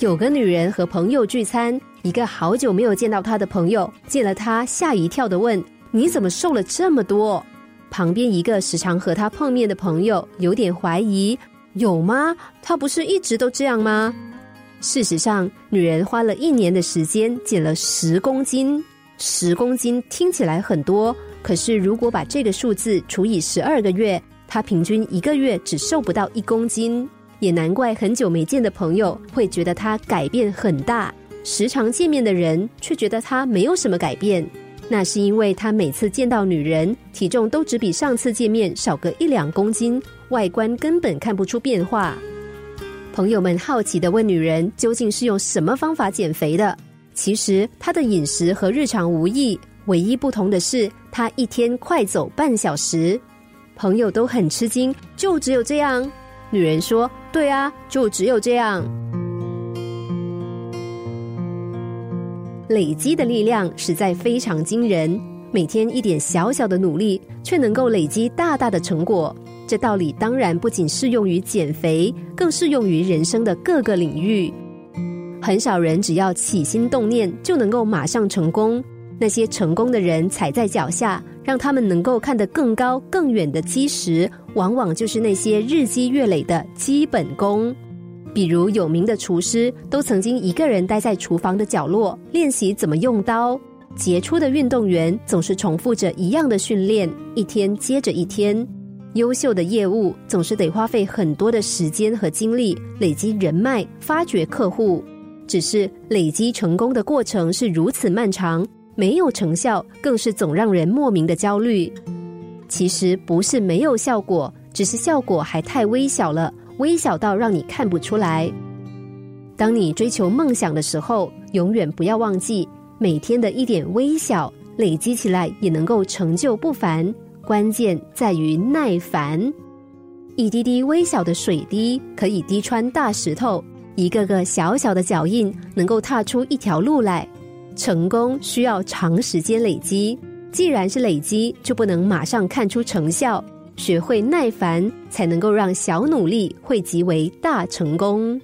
有个女人和朋友聚餐，一个好久没有见到她的朋友见了她，吓一跳的问：“你怎么瘦了这么多？”旁边一个时常和她碰面的朋友有点怀疑：“有吗？她不是一直都这样吗？”事实上，女人花了一年的时间减了十公斤。十公斤听起来很多，可是如果把这个数字除以十二个月，她平均一个月只瘦不到一公斤。也难怪很久没见的朋友会觉得她改变很大，时常见面的人却觉得她没有什么改变。那是因为她每次见到女人，体重都只比上次见面少个一两公斤，外观根本看不出变化。朋友们好奇的问女人：“究竟是用什么方法减肥的？”其实她的饮食和日常无异，唯一不同的是她一天快走半小时。朋友都很吃惊，就只有这样？女人说：“对啊，就只有这样。”累积的力量实在非常惊人，每天一点小小的努力，却能够累积大大的成果。这道理当然不仅适用于减肥，更适用于人生的各个领域。很少人只要起心动念就能够马上成功。那些成功的人踩在脚下，让他们能够看得更高更远的基石，往往就是那些日积月累的基本功。比如有名的厨师，都曾经一个人待在厨房的角落练习怎么用刀；杰出的运动员总是重复着一样的训练，一天接着一天。优秀的业务总是得花费很多的时间和精力，累积人脉、发掘客户。只是累积成功的过程是如此漫长，没有成效更是总让人莫名的焦虑。其实不是没有效果，只是效果还太微小了，微小到让你看不出来。当你追求梦想的时候，永远不要忘记，每天的一点微小累积起来，也能够成就不凡。关键在于耐烦，一滴滴微小的水滴可以滴穿大石头，一个个小小的脚印能够踏出一条路来。成功需要长时间累积，既然是累积，就不能马上看出成效。学会耐烦，才能够让小努力汇集为大成功。